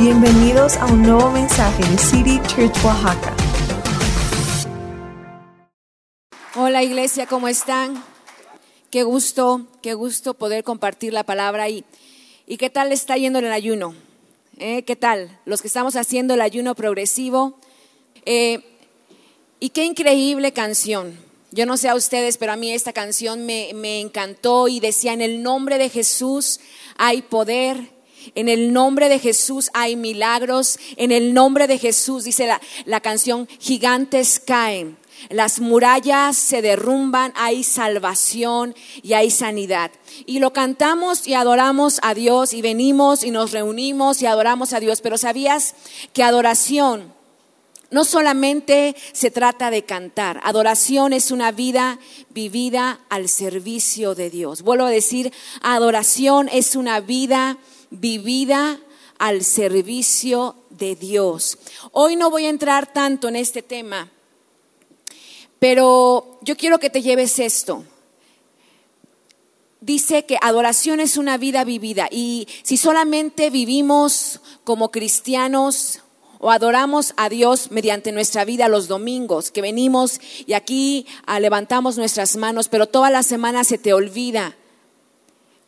Bienvenidos a un nuevo mensaje de City Church Oaxaca. Hola iglesia, ¿cómo están? Qué gusto, qué gusto poder compartir la palabra y, y qué tal está yendo el ayuno. ¿Eh? ¿Qué tal? Los que estamos haciendo el ayuno progresivo. Eh, y qué increíble canción. Yo no sé a ustedes, pero a mí esta canción me, me encantó y decía, en el nombre de Jesús hay poder, en el nombre de Jesús hay milagros. En el nombre de Jesús, dice la, la, canción, gigantes caen. Las murallas se derrumban, hay salvación y hay sanidad. Y lo cantamos y adoramos a Dios y venimos y nos reunimos y adoramos a Dios. Pero ¿sabías que adoración no solamente se trata de cantar? Adoración es una vida vivida al servicio de Dios. Vuelvo a decir, adoración es una vida vivida al servicio de Dios. Hoy no voy a entrar tanto en este tema, pero yo quiero que te lleves esto. Dice que adoración es una vida vivida y si solamente vivimos como cristianos o adoramos a Dios mediante nuestra vida los domingos, que venimos y aquí levantamos nuestras manos, pero toda la semana se te olvida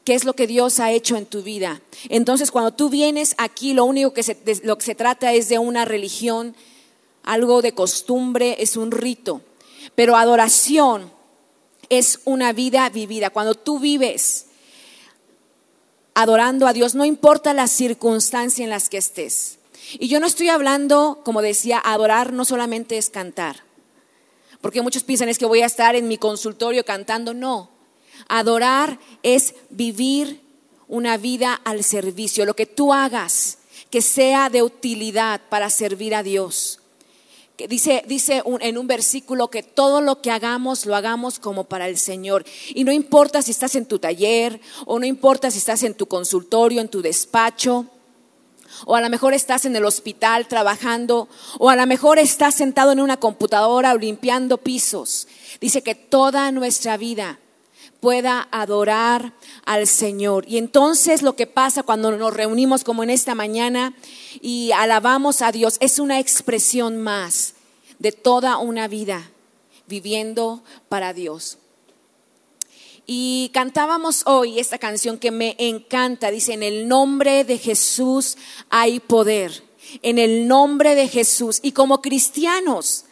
qué es lo que Dios ha hecho en tu vida. Entonces, cuando tú vienes aquí, lo único que se, lo que se trata es de una religión, algo de costumbre, es un rito. Pero adoración es una vida vivida. Cuando tú vives adorando a Dios, no importa la circunstancia en las que estés. Y yo no estoy hablando, como decía, adorar no solamente es cantar. Porque muchos piensan es que voy a estar en mi consultorio cantando. No, Adorar es vivir una vida al servicio, lo que tú hagas que sea de utilidad para servir a Dios. Que dice dice en un versículo que todo lo que hagamos lo hagamos como para el Señor. Y no importa si estás en tu taller o no importa si estás en tu consultorio, en tu despacho, o a lo mejor estás en el hospital trabajando, o a lo mejor estás sentado en una computadora o limpiando pisos. Dice que toda nuestra vida pueda adorar al Señor. Y entonces lo que pasa cuando nos reunimos como en esta mañana y alabamos a Dios es una expresión más de toda una vida viviendo para Dios. Y cantábamos hoy esta canción que me encanta, dice, en el nombre de Jesús hay poder, en el nombre de Jesús. Y como cristianos,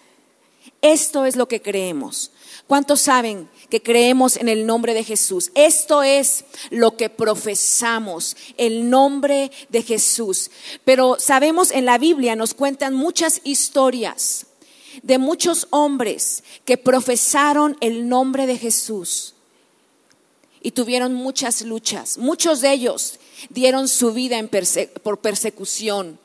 esto es lo que creemos. ¿Cuántos saben que creemos en el nombre de Jesús? Esto es lo que profesamos, el nombre de Jesús. Pero sabemos en la Biblia nos cuentan muchas historias de muchos hombres que profesaron el nombre de Jesús y tuvieron muchas luchas. Muchos de ellos dieron su vida por persecución.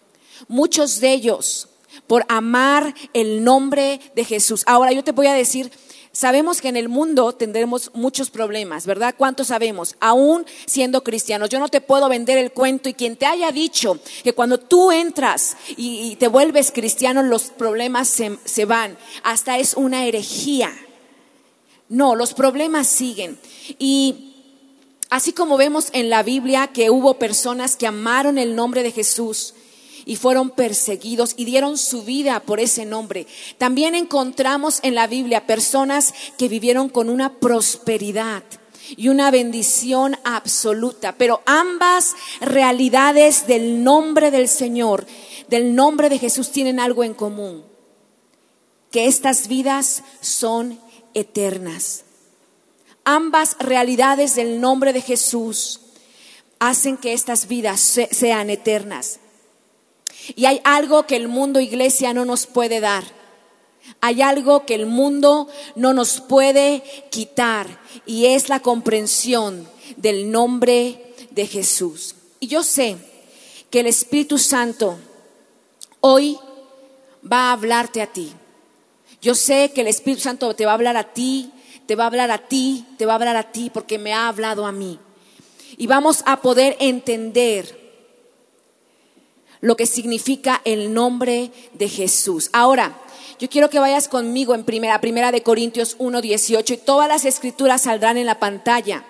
Muchos de ellos por amar el nombre de Jesús. Ahora yo te voy a decir Sabemos que en el mundo tendremos muchos problemas, ¿verdad? ¿Cuántos sabemos? Aún siendo cristianos. Yo no te puedo vender el cuento y quien te haya dicho que cuando tú entras y, te vuelves cristiano los problemas se, se van. Hasta es una herejía. No, los problemas siguen. Y así como vemos en la Biblia que hubo personas que amaron el nombre de Jesús, y fueron perseguidos y dieron su vida por ese nombre. También encontramos en la Biblia personas que vivieron con una prosperidad y una bendición absoluta. Pero ambas realidades del nombre del Señor, del nombre de Jesús, tienen algo en común, que estas vidas son eternas. Ambas realidades del nombre de Jesús hacen que estas vidas sean eternas. Y hay algo que el mundo iglesia no nos puede dar. Hay algo que el mundo no nos puede quitar y es la comprensión del nombre de Jesús. Y yo sé que el Espíritu Santo hoy va a hablarte a ti. Yo sé que el Espíritu Santo te va a hablar a ti, te va a hablar a ti, te va a hablar a ti porque me ha hablado a mí. Y vamos a poder entender lo que significa el nombre de Jesús. Ahora, yo quiero que vayas conmigo en primera, primera de Corintios 1.18 y todas las escrituras saldrán en la pantalla.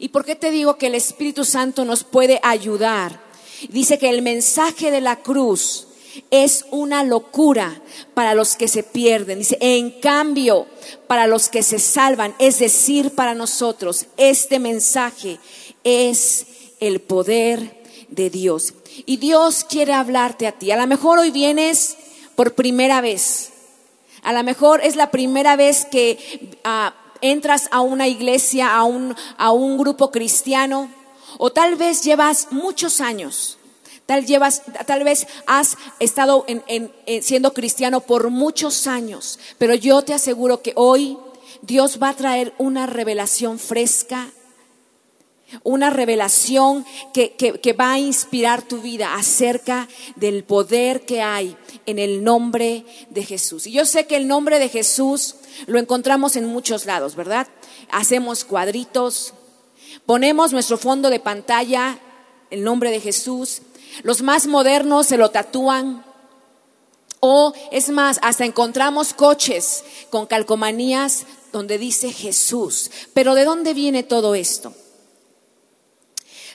¿Y por qué te digo que el Espíritu Santo nos puede ayudar? Dice que el mensaje de la cruz es una locura para los que se pierden. Dice, en cambio, para los que se salvan, es decir, para nosotros, este mensaje es el poder de Dios. Y Dios quiere hablarte a ti. A lo mejor hoy vienes por primera vez. A lo mejor es la primera vez que ah, entras a una iglesia, a un, a un grupo cristiano, o tal vez llevas muchos años Tal, llevas, tal vez has estado siendo cristiano por muchos años, pero yo te aseguro que hoy Dios va a traer una revelación fresca, una revelación que, que, va a inspirar tu vida acerca del poder que hay en el nombre de Jesús. Y yo sé que el nombre de Jesús lo encontramos en muchos lados, ¿verdad? Hacemos cuadritos, ponemos nuestro fondo de pantalla, el nombre de Jesús, los más modernos se lo tatúan. O es más, hasta encontramos coches con calcomanías donde dice Jesús. Pero ¿de dónde viene todo esto?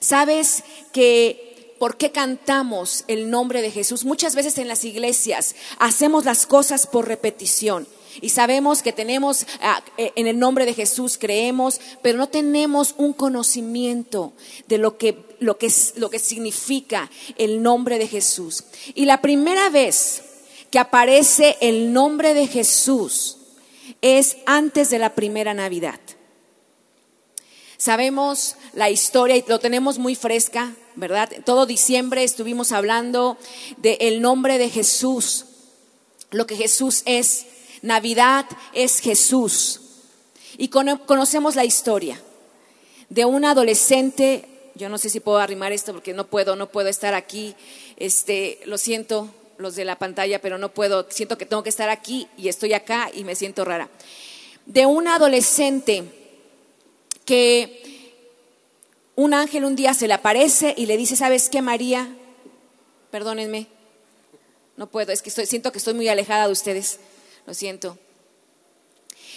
¿Sabes que por qué cantamos el nombre de Jesús? Muchas veces en las iglesias hacemos las cosas por repetición. Y sabemos que tenemos, ah, eh, en el nombre de Jesús creemos, pero no tenemos un conocimiento de lo que, lo que, lo que significa el nombre de Jesús. Y la primera vez que aparece el nombre de Jesús es antes de la primera Navidad. Sabemos la historia y lo tenemos muy fresca, ¿verdad? Todo diciembre estuvimos hablando del nombre de Jesús, lo que Jesús es. Navidad es Jesús. Y conocemos la historia de un adolescente, yo no sé si puedo arrimar esto porque no puedo, no puedo estar aquí, este, lo siento los de la pantalla, pero no puedo, siento que tengo que estar aquí y estoy acá y me siento rara. De un adolescente que un ángel un día se le aparece y le dice, ¿sabes qué, María? Perdónenme, no puedo, es que siento que estoy muy alejada de ustedes lo siento.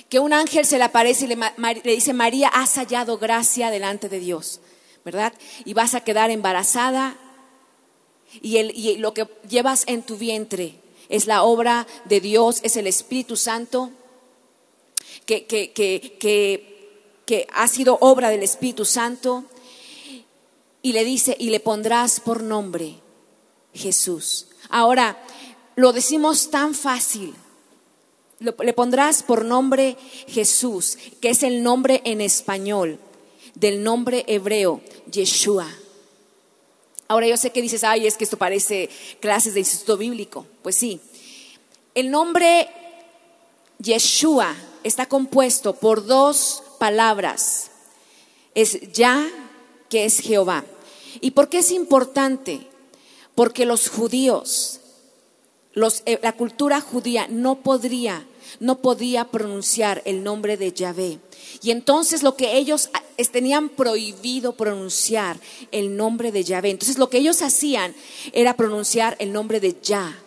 Que un ángel se le aparece y le, dice, María, has hallado gracia delante de Dios, ¿verdad? Y vas a quedar embarazada y, y lo que llevas en tu vientre es la obra de Dios, es el Espíritu Santo, que, que, que, que, ha sido obra del Espíritu Santo. Y le dice, y le pondrás por nombre Jesús. Ahora, lo decimos tan fácil, le pondrás por nombre Jesús, que es el nombre en español del nombre hebreo, Yeshua. Ahora yo sé que dices, ay, es que esto parece clases de instituto bíblico. Pues sí. El nombre Yeshua está compuesto por dos palabras. Es Ya, que es Jehová. ¿Y por qué es importante? Porque los judíos eh, la cultura judía no podría, no podía pronunciar el nombre de Yahvé. Y entonces lo que ellos ah, tenían prohibido pronunciar el nombre de Yahvé. Entonces lo que ellos hacían era pronunciar el nombre de Yah.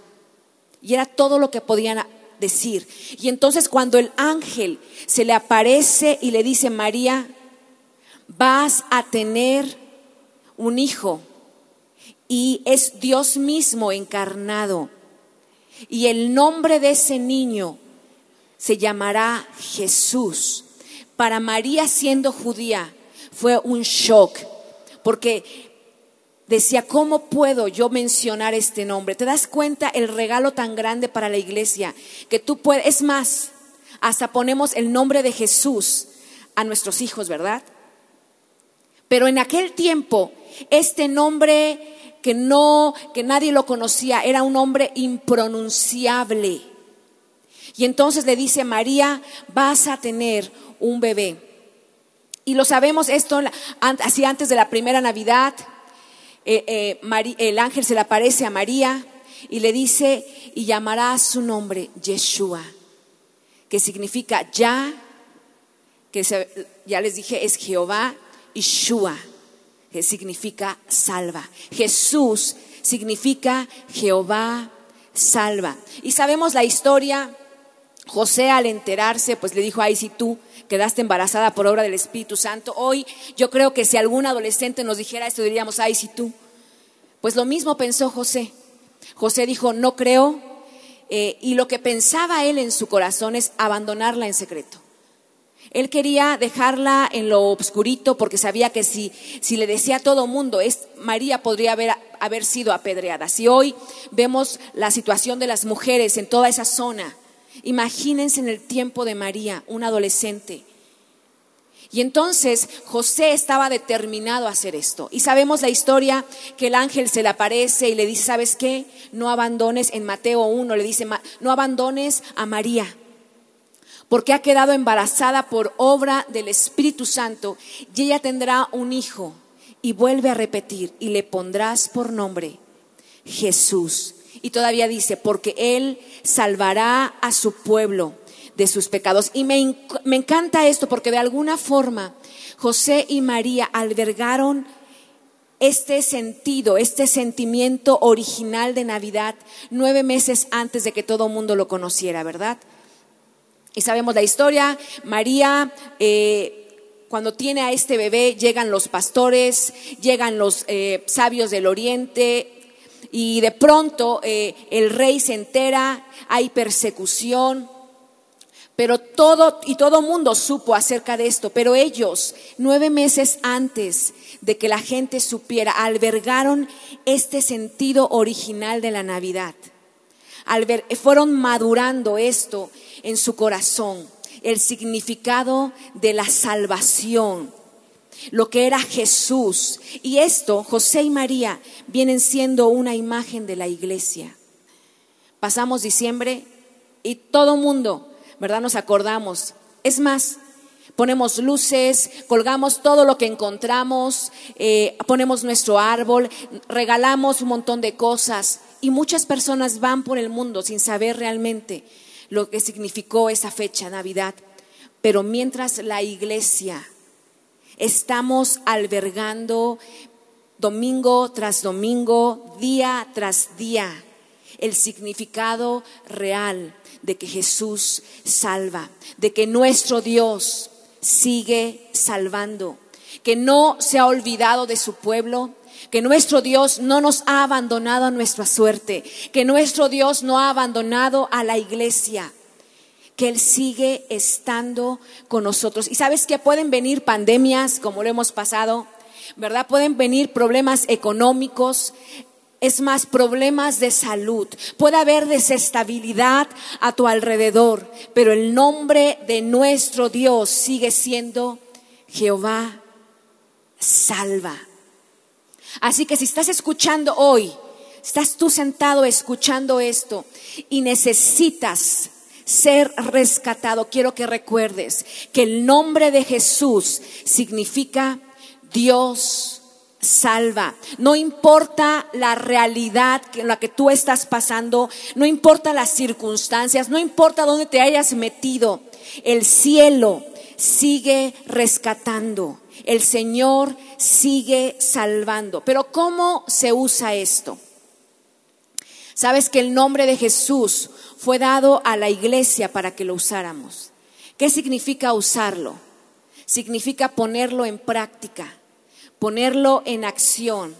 Y era todo lo que podían decir. Y entonces cuando el ángel se le aparece y le dice, María, vas a tener un hijo. Y es Dios mismo encarnado. Y el nombre de ese niño se llamará Jesús. Para María siendo judía fue un shock, porque decía, ¿cómo puedo yo mencionar este nombre? ¿Te das cuenta el regalo tan grande para la iglesia? Que tú puedes, es más, hasta ponemos el nombre de Jesús a nuestros hijos, ¿verdad? Pero en aquel tiempo, este nombre que no, que nadie lo conocía, era un hombre impronunciable. Y entonces le dice, María, vas a tener un bebé. Y lo sabemos esto así antes de la primera Navidad. Eh, eh, el ángel se le aparece a María y le dice, y llamará su nombre Yeshua, que significa ya, que ya les dije, es Jehová y Shua que significa salva. Jesús significa Jehová salva. Y sabemos la historia. José al enterarse, pues le dijo, ay, si tú quedaste embarazada por obra del Espíritu Santo, hoy yo creo que si algún adolescente nos dijera esto, diríamos, ay, si tú. Pues lo mismo pensó José. José dijo, no creo, eh, y lo que pensaba él en su corazón es abandonarla en secreto. Él quería dejarla en lo obscurito porque sabía que si, si le decía a todo mundo, es, María podría haber, haber sido apedreada. Si hoy vemos la situación de las mujeres en toda esa zona, imagínense en el tiempo de María, una adolescente. Y entonces José estaba determinado a hacer esto. Y sabemos la historia que el ángel se le aparece y le dice, ¿sabes qué? No abandones, en Mateo 1 le dice, no abandones a María porque ha quedado embarazada por obra del Espíritu Santo y ella tendrá un hijo. Y vuelve a repetir, y le pondrás por nombre Jesús. Y todavía dice, porque Él salvará a su pueblo de sus pecados. Y me, me encanta esto porque de alguna forma José y María albergaron este sentido, este sentimiento original de Navidad nueve meses antes de que todo el mundo lo conociera, ¿verdad? Y sabemos la historia, María, eh, cuando tiene a este bebé, llegan los pastores, llegan los eh, sabios del oriente, y de pronto eh, el rey se entera, hay persecución, pero todo y todo mundo supo acerca de esto, pero ellos, nueve meses antes de que la gente supiera, albergaron este sentido original de la Navidad. fueron madurando esto en su corazón el significado de la salvación, lo que era Jesús. Y esto, José y María, vienen siendo una imagen de la iglesia. Pasamos diciembre y todo mundo, ¿verdad? Nos acordamos. Es más, ponemos luces, colgamos todo lo que encontramos, eh, ponemos nuestro árbol, regalamos un montón de cosas y muchas personas van por el mundo sin saber realmente lo que significó esa fecha, Navidad. Pero mientras la iglesia estamos albergando domingo tras domingo, día tras día, el significado real de que Jesús salva, de que nuestro Dios sigue salvando, que no se ha olvidado de su pueblo, que nuestro Dios no nos ha abandonado a nuestra suerte, que nuestro Dios no ha abandonado a la iglesia, que Él sigue estando con nosotros. Y sabes que pueden venir pandemias como lo hemos pasado, ¿verdad? Pueden venir problemas económicos, es más, problemas de salud. Puede haber desestabilidad a tu alrededor, pero el nombre de nuestro Dios sigue siendo Jehová salva. Así que si estás escuchando hoy, estás tú sentado escuchando esto y necesitas ser rescatado, quiero que recuerdes que el nombre de Jesús significa Dios salva. No importa la realidad en la que tú estás pasando, no importa las circunstancias, no importa dónde te hayas metido, el cielo sigue rescatando. El Señor sigue salvando. Pero ¿cómo se usa esto? Sabes que el nombre de Jesús fue dado a la iglesia para que lo usáramos. ¿Qué significa usarlo? Significa ponerlo en práctica, ponerlo en acción.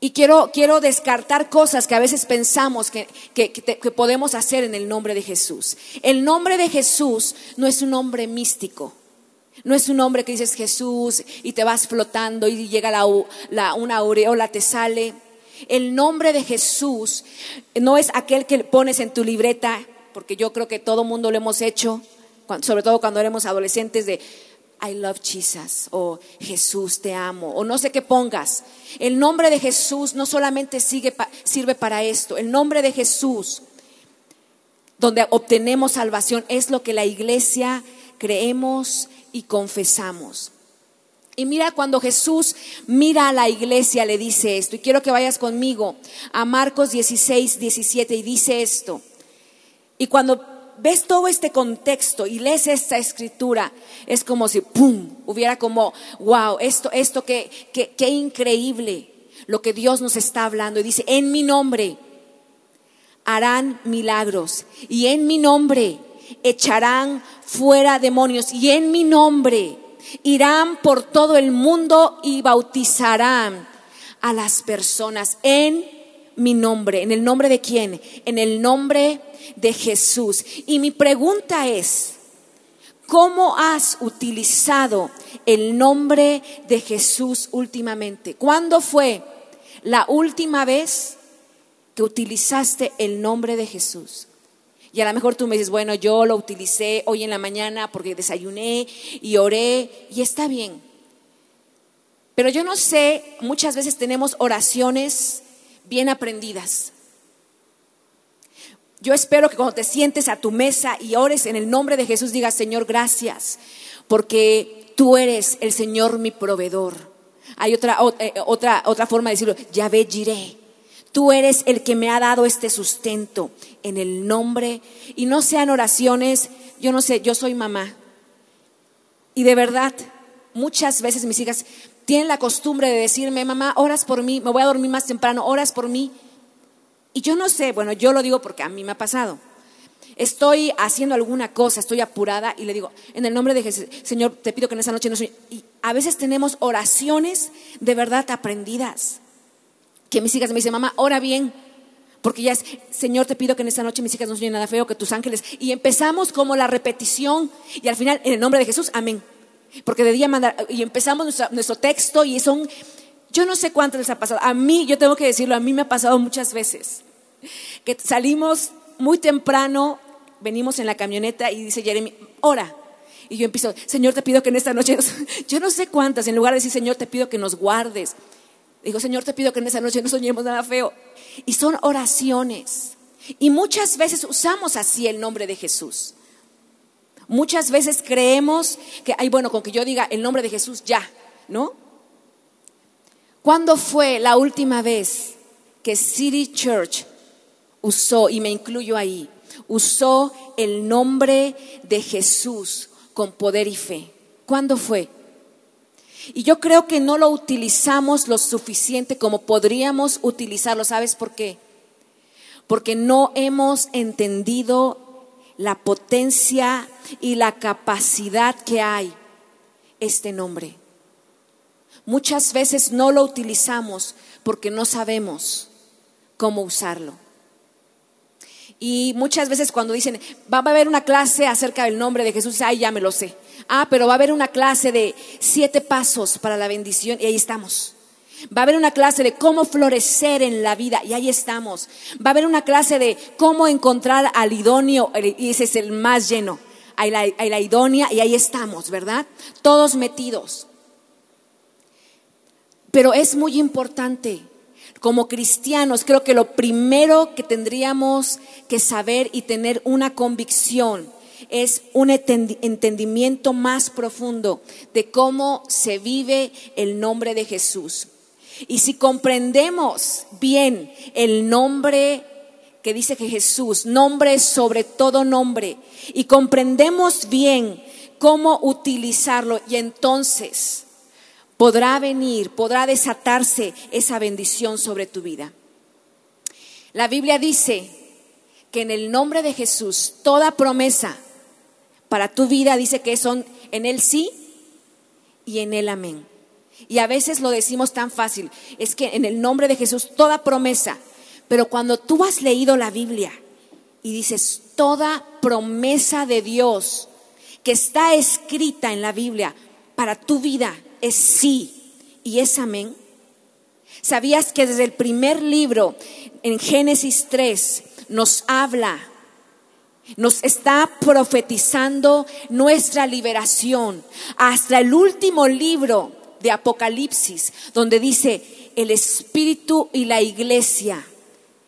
Y quiero, quiero descartar cosas que a veces pensamos que, que, podemos hacer en el nombre de Jesús. El nombre de Jesús no es un nombre místico. No es un nombre que dices Jesús y te vas flotando y llega la, una aureola, te sale. El nombre de Jesús no es aquel que pones en tu libreta, porque yo creo que todo mundo lo hemos hecho, sobre todo cuando éramos adolescentes de I love Jesus o Jesús te amo o no sé qué pongas. El nombre de Jesús no solamente sirve para esto, el nombre de Jesús donde obtenemos salvación es lo que la iglesia creemos y confesamos. Y mira cuando Jesús mira a la iglesia, le dice esto. Y quiero que vayas conmigo a Marcos 16, 17 y dice esto. Y cuando ves todo este contexto y lees esta escritura, es como si, ¡pum!, hubiera como, wow, esto, esto, qué, qué, qué increíble lo que Dios nos está hablando. Y dice, en mi nombre harán milagros y en mi nombre echarán fuera demonios y en mi nombre irán por todo el mundo y bautizarán a las personas en mi nombre. ¿En el nombre de quién? En el nombre de Jesús. Y mi pregunta es, ¿cómo has utilizado el nombre de Jesús últimamente? ¿Cuándo fue la última vez que utilizaste el nombre de Jesús? Y a lo mejor tú me dices, bueno, yo lo utilicé hoy en la mañana porque desayuné y oré y está bien. Pero yo no sé, muchas veces tenemos oraciones bien aprendidas. Yo espero que cuando te sientes a tu mesa y ores en el nombre de Jesús digas, Señor, gracias, porque tú eres el Señor mi proveedor. Hay otra, eh, otra, otra forma de decirlo, Yahvé Jireh. Tú eres el que me ha dado este sustento en el nombre. Y no sean oraciones, yo no sé, yo soy mamá. Y de verdad, muchas veces mis hijas tienen la costumbre de decirme, mamá, oras por mí, me voy a dormir más temprano, oras por mí. Y yo no sé, bueno, yo lo digo porque a mí me ha pasado. Estoy haciendo alguna cosa, estoy apurada y le digo, en el nombre de Jesús, Señor, te pido que en esa noche no soy. Y a veces tenemos oraciones de verdad aprendidas que mis hijas me dicen, mamá, ora bien, porque ya es, Señor, te pido que en esta noche mis hijas no sueñen nada feo, que tus ángeles. Y empezamos como la repetición y al final, en el nombre de Jesús, amén. Porque de día mandar, y empezamos nuestro, texto y son, yo no sé cuánto les ha pasado. A mí, yo tengo que decirlo, a mí me ha pasado muchas veces. Que salimos muy temprano, venimos en la camioneta y dice Jeremy, ora. Y yo empiezo, Señor, te pido que en esta noche, yo no sé cuántas, en lugar de decir, Señor, te pido que nos guardes, Digo, Señor, te pido que en esa noche no soñemos nada feo. Y son oraciones. Y muchas veces usamos así el nombre de Jesús. Muchas veces creemos que, ay, bueno, con que yo diga el nombre de Jesús, ya, ¿no? ¿Cuándo fue la última vez que City Church usó, y me incluyo ahí, usó el nombre de Jesús con poder y fe? ¿Cuándo fue? Y yo creo que no lo utilizamos lo suficiente como podríamos utilizarlo. ¿Sabes por qué? Porque no hemos entendido la potencia y la capacidad que hay este nombre. Muchas veces no lo utilizamos porque no sabemos cómo usarlo. Y muchas veces cuando dicen, va a haber una clase acerca del nombre de Jesús, ay, ya me lo sé. Ah, pero va a haber una clase de siete pasos para la bendición y ahí estamos. Va a haber una clase de cómo florecer en la vida y ahí estamos. Va a haber una clase de cómo encontrar al idóneo y ese es el más lleno. La, hay la idónea y ahí estamos, ¿verdad? Todos metidos. Pero es muy importante como cristianos, creo que lo primero que tendríamos que saber y tener una convicción es un entendimiento más profundo de cómo se vive el nombre de Jesús. Y si comprendemos bien el nombre que dice que Jesús, nombre sobre todo nombre, y comprendemos bien cómo utilizarlo, y entonces podrá venir, podrá desatarse esa bendición sobre tu vida. La Biblia dice que en el nombre de Jesús toda promesa para tu vida dice que son en él sí y en él amén. Y a veces lo decimos tan fácil, es que en el nombre de Jesús toda promesa, pero cuando tú has leído la Biblia y dices toda promesa de Dios que está escrita en la Biblia para tu vida, es sí y es amén? ¿Sabías que desde el primer libro, en Génesis 3, nos habla, nos está profetizando nuestra liberación, hasta el último libro de Apocalipsis, donde dice, el Espíritu y la iglesia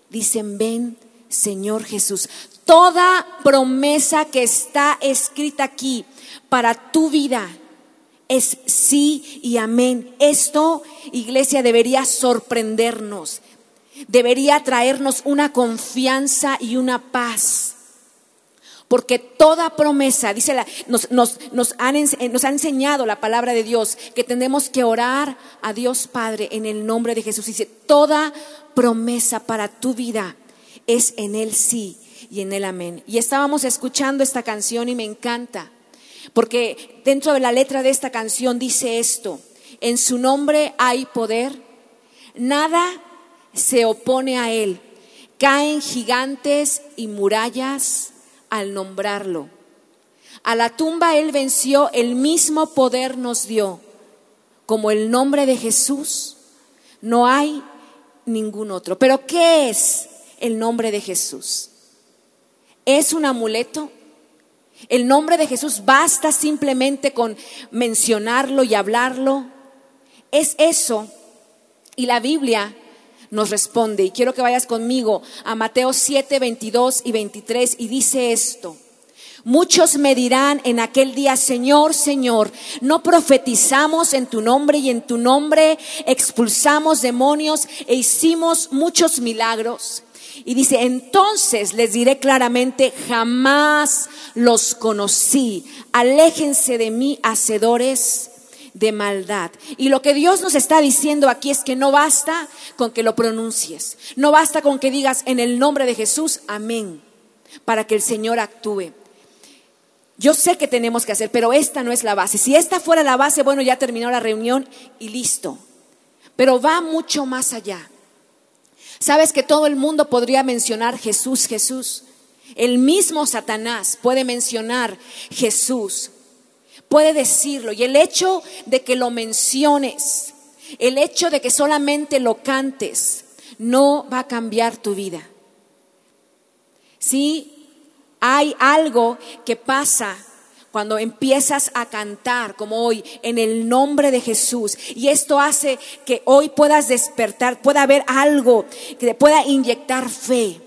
dicen, ven Señor Jesús. Toda promesa que está escrita aquí para tu vida es sí y amén. Esto, iglesia, debería sorprendernos, debería traernos una confianza y una paz. Porque toda promesa, dice la, nos, han, nos ha enseñado la palabra de Dios que tenemos que orar a Dios Padre en el nombre de Jesús. Dice, toda promesa para tu vida es en el sí y en el amén. Y estábamos escuchando esta canción y me encanta. Porque dentro de la letra de esta canción dice esto, en su nombre hay poder, Nada se opone a Él. Caen gigantes y murallas al nombrarlo. A la tumba Él venció, el mismo poder nos dio. Como el nombre de Jesús, no hay ningún otro. Pero ¿qué es el nombre de Jesús? ¿Es un amuleto? El nombre de Jesús basta simplemente con mencionarlo y hablarlo. Es eso. Y la Biblia nos responde. Y quiero que vayas conmigo a Mateo 7, 22 y 23 y dice esto. Muchos me dirán en aquel día, Señor, Señor, no profetizamos en tu nombre y en tu nombre expulsamos demonios e hicimos muchos milagros. Y dice, entonces les diré claramente, jamás los conocí, aléjense de mí, hacedores de maldad. Y lo que Dios nos está diciendo aquí es que no basta con que lo pronuncies, no basta con que digas en el nombre de Jesús, amén, para que el Señor actúe. Yo sé que tenemos que hacer, pero esta no es la base. Si esta fuera la base, bueno, ya terminó la reunión y listo. Pero va mucho más allá. Sabes que todo el mundo podría mencionar Jesús, Jesús. El mismo Satanás puede mencionar Jesús, puede decirlo. Y el hecho de que lo menciones, el hecho de que solamente lo cantes, no va a cambiar tu vida. Sí, hay algo que pasa cuando empiezas a cantar como hoy en el nombre de Jesús y esto hace que hoy puedas despertar, pueda haber algo que te pueda inyectar fe.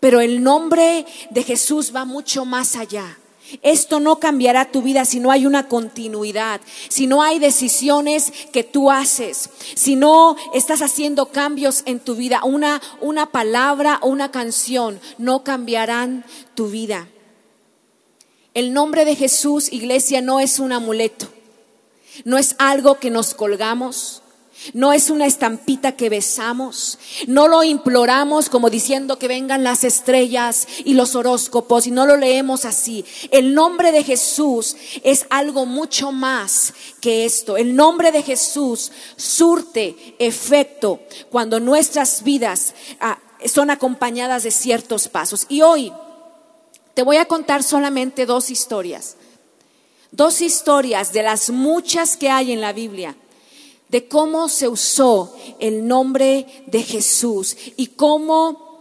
Pero el nombre de Jesús va mucho más allá. Esto no cambiará tu vida si no hay una continuidad, si no hay decisiones que tú haces, si no estás haciendo cambios en tu vida. Una, una palabra o una canción no cambiarán tu vida. El nombre de Jesús, iglesia, no es un amuleto, no es algo que nos colgamos, no es una estampita que besamos, no lo imploramos como diciendo que vengan las estrellas y los horóscopos y no lo leemos así. El nombre de Jesús es algo mucho más que esto. El nombre de Jesús surte efecto cuando nuestras vidas ah, son acompañadas de ciertos pasos. Y hoy te voy a contar solamente dos historias. Dos historias de las muchas que hay en la Biblia, de cómo se usó el nombre de Jesús y cómo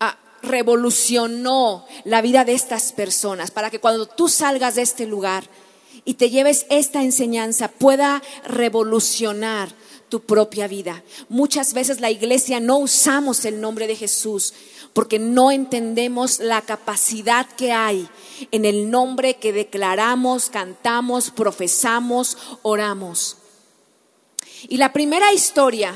ah, revolucionó la vida de estas personas para que cuando tú salgas de este lugar y te lleves esta enseñanza pueda revolucionar tu propia vida. Muchas veces la iglesia no usamos el nombre de Jesús porque no entendemos la capacidad que hay en el nombre que declaramos, cantamos, profesamos, oramos. Y la primera historia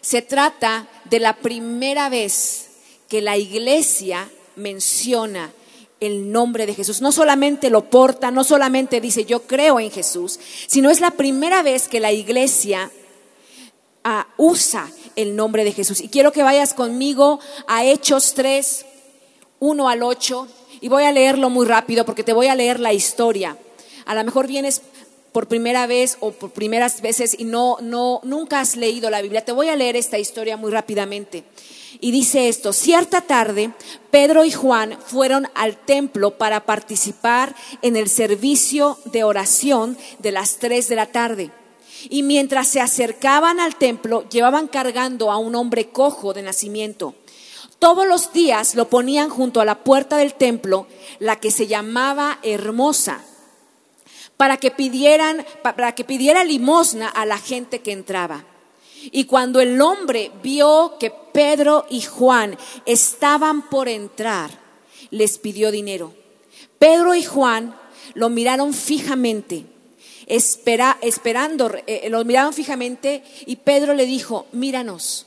se trata de la primera vez que la iglesia menciona el nombre de Jesús. No solamente lo porta, no solamente dice yo creo en Jesús, sino es la primera vez que la iglesia ah, usa el nombre de Jesús. Y quiero que vayas conmigo a Hechos 3, 1 al 8, y voy a leerlo muy rápido porque te voy a leer la historia. A lo mejor vienes por primera vez o por primeras veces y no, no, nunca has leído la Biblia. Te voy a leer esta historia muy rápidamente. Y dice esto, cierta tarde, Pedro y Juan fueron al templo para participar en el servicio de oración de las 3 de la tarde. Y mientras se acercaban al templo, llevaban cargando a un hombre cojo de nacimiento. Todos los días lo ponían junto a la puerta del templo, la que se llamaba Hermosa, para que pidieran, para que pidiera limosna a la gente que entraba. Y cuando el hombre vio que Pedro y Juan estaban por entrar, les pidió dinero. Pedro y Juan lo miraron fijamente espera, esperando, eh, los miraban fijamente y Pedro le dijo, míranos.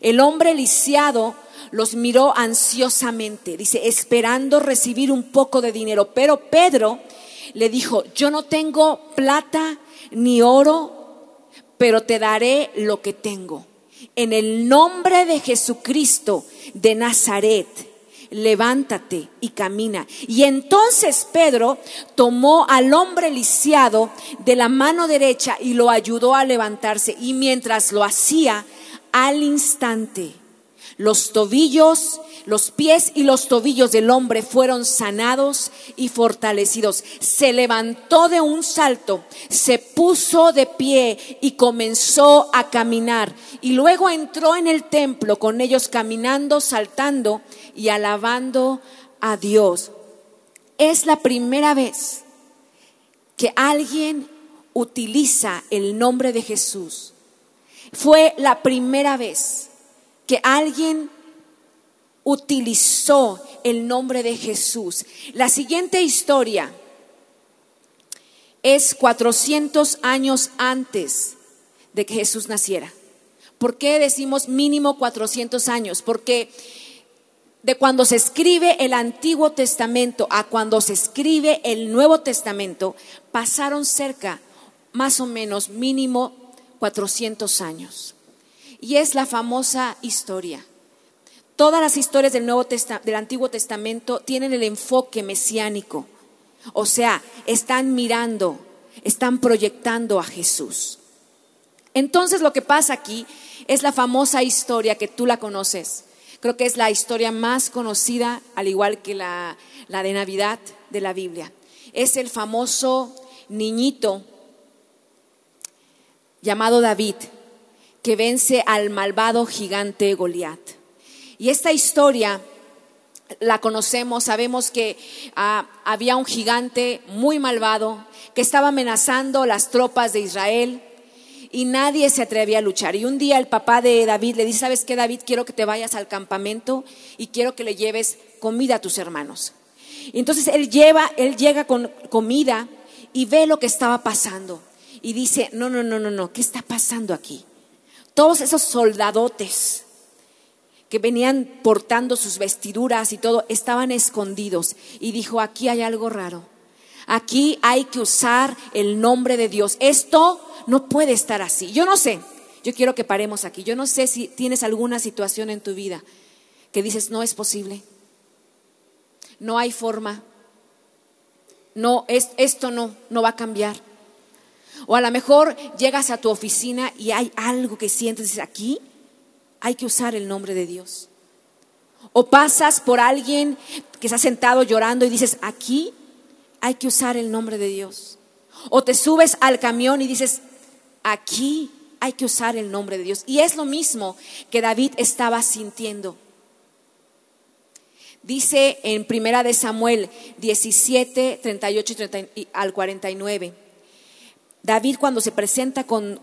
El hombre lisiado los miró ansiosamente, dice, esperando recibir un poco de dinero. Pero Pedro le dijo, yo no tengo plata ni oro, pero te daré lo que tengo. En el nombre de Jesucristo de Nazaret, levántate y camina. Y entonces Pedro tomó al hombre lisiado de la mano derecha y lo ayudó a levantarse. Y mientras lo hacía, al instante, los tobillos, los pies y los tobillos del hombre fueron sanados y fortalecidos. Se levantó de un salto, se puso de pie y comenzó a caminar. Y luego entró en el templo con ellos caminando, saltando y alabando a Dios. Es la primera vez que alguien utiliza el nombre de Jesús. Fue la primera vez que alguien utilizó el nombre de Jesús. La siguiente historia es 400 años antes de que Jesús naciera. ¿Por qué decimos mínimo 400 años? Porque de cuando se escribe el Antiguo Testamento a cuando se escribe el Nuevo Testamento, pasaron cerca, más o menos, mínimo 400 años. Y es la famosa historia. Todas las historias del, Nuevo del Antiguo Testamento tienen el enfoque mesiánico. O sea, están mirando, están proyectando a Jesús. Entonces lo que pasa aquí es la famosa historia que tú la conoces. Creo que es la historia más conocida, al igual que la, la de Navidad de la Biblia. Es el famoso niñito llamado David, que vence al malvado gigante Goliat. Y esta historia la conocemos, sabemos que ah, había un gigante muy malvado que estaba amenazando las tropas de Israel y nadie se atrevía a luchar. Y un día el papá de David le dice, ¿sabes qué, David? Quiero que te vayas al campamento y quiero que le lleves comida a tus hermanos. Y entonces él lleva, él llega con comida y ve lo que estaba pasando y dice, no, no, no, no, no, ¿qué está pasando aquí? Todos esos soldadotes que venían portando sus vestiduras y todo, estaban escondidos. Y dijo, aquí hay algo raro. Aquí hay que usar el nombre de Dios. Esto no puede estar así. Yo no sé, yo quiero que paremos aquí. Yo no sé si tienes alguna situación en tu vida que dices, no es posible. No hay forma. No, es, esto no, no va a cambiar. O a lo mejor llegas a tu oficina y hay algo que sientes, dices, aquí hay que usar el nombre de Dios. O pasas por alguien que está sentado llorando y dices, aquí hay que usar el nombre de Dios. O te subes al camión y dices, aquí hay que usar el nombre de Dios. Y es lo mismo que David estaba sintiendo. Dice en Primera de Samuel 17, 38 y al 49. David cuando se presenta con,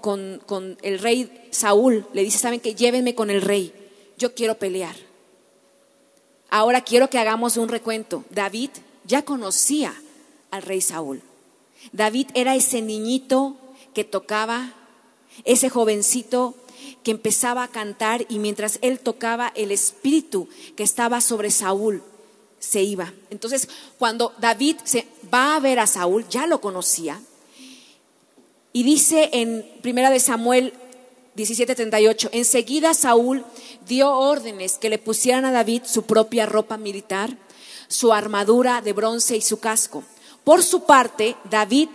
el rey Saúl, le dice, saben que llévenme con el rey, yo quiero pelear. Ahora quiero que hagamos un recuento. David ya conocía al rey Saúl. David era ese niñito que tocaba, ese jovencito que empezaba a cantar y mientras él tocaba el espíritu que estaba sobre Saúl se iba. Entonces, cuando David se va a ver a Saúl, ya lo conocía, y dice en Primera de Samuel 17:38, enseguida Saúl dio órdenes que le pusieran a David su propia ropa militar, su armadura de bronce y su casco. Por su parte, David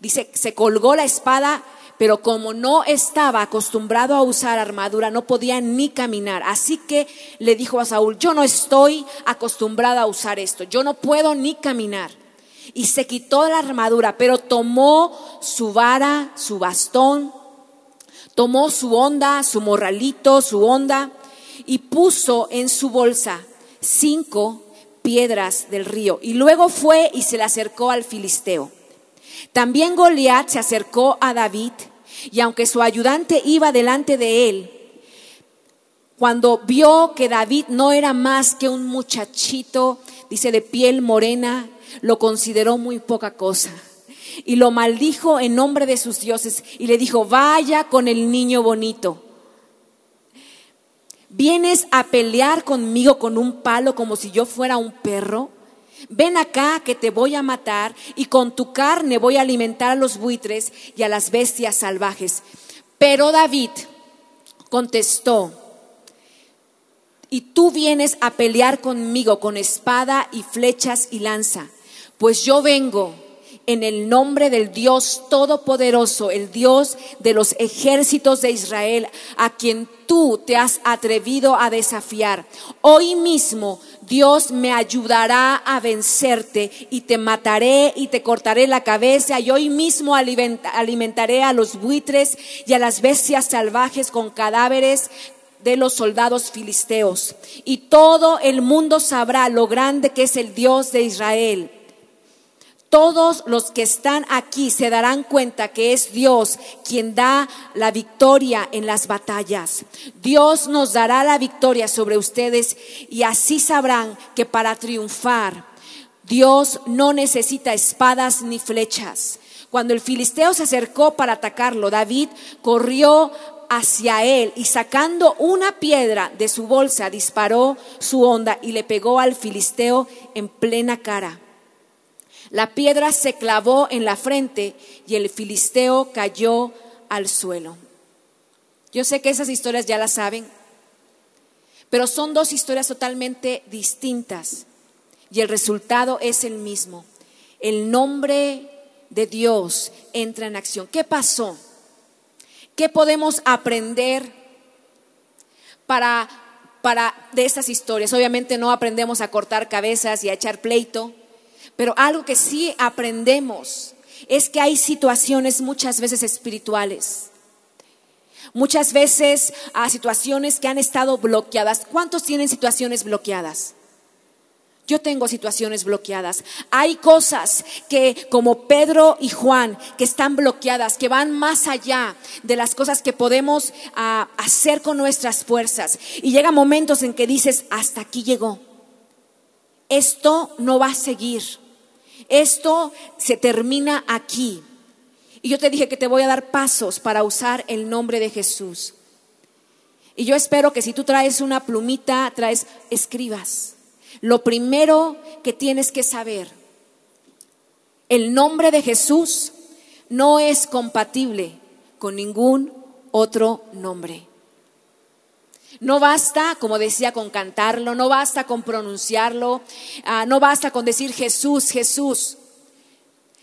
dice, se colgó la espada, pero como no estaba acostumbrado a usar armadura, no podía ni caminar. Así que le dijo a Saúl, yo no estoy acostumbrada a usar esto, yo no puedo ni caminar y se quitó la armadura, pero tomó su vara, su bastón, tomó su onda, su morralito, su onda, y puso en su bolsa cinco piedras del río. Y luego fue y se le acercó al filisteo. También Goliat se acercó a David, y aunque su ayudante iba delante de él, cuando vio que David no era más que un muchachito, dice, de piel morena lo consideró muy poca cosa y lo maldijo en nombre de sus dioses y le dijo, vaya con el niño bonito. ¿Vienes a pelear conmigo con un palo como si yo fuera un perro? Ven acá que te voy a matar y con tu carne voy a alimentar a los buitres y a las bestias salvajes. Pero David contestó, y tú vienes a pelear conmigo con espada y flechas y lanza, pues yo vengo en el nombre del Dios Todopoderoso, el Dios de los ejércitos de Israel, a quien tú te has atrevido a desafiar. Hoy mismo Dios me ayudará a vencerte y te mataré y te cortaré la cabeza y hoy mismo alimentaré a los buitres y a las bestias salvajes con cadáveres de los soldados filisteos. Y todo el mundo sabrá lo grande que es el Dios de Israel. Todos los que están aquí se darán cuenta que es Dios quien da la victoria en las batallas. Dios nos dará la victoria sobre ustedes y así sabrán que para triunfar Dios no necesita espadas ni flechas. Cuando el filisteo se acercó para atacarlo, David corrió hacia él y sacando una piedra de su bolsa disparó su onda y le pegó al filisteo en plena cara. La piedra se clavó en la frente y el filisteo cayó al suelo. Yo sé que esas historias ya las saben, pero son dos historias totalmente distintas y el resultado es el mismo. El nombre de Dios entra en acción. ¿Qué pasó? ¿Qué podemos aprender para, para de estas historias? Obviamente no aprendemos a cortar cabezas y a echar pleito, pero algo que sí aprendemos es que hay situaciones muchas veces espirituales. Muchas veces a situaciones que han estado bloqueadas. ¿Cuántos tienen situaciones bloqueadas? Yo tengo situaciones bloqueadas. Hay cosas que, como Pedro y Juan, que están bloqueadas, que van más allá de las cosas que podemos ah, hacer con nuestras fuerzas. Y llega momentos en que dices, hasta aquí llegó. Esto no va a seguir. Esto se termina aquí. Y yo te dije que te voy a dar pasos para usar el nombre de Jesús. Y yo espero que si tú traes una plumita, traes, escribas lo primero que tienes que saber, el nombre de Jesús no es compatible con ningún otro nombre. No basta, como decía, con cantarlo, no basta con pronunciarlo, ah, no basta con decir Jesús, Jesús.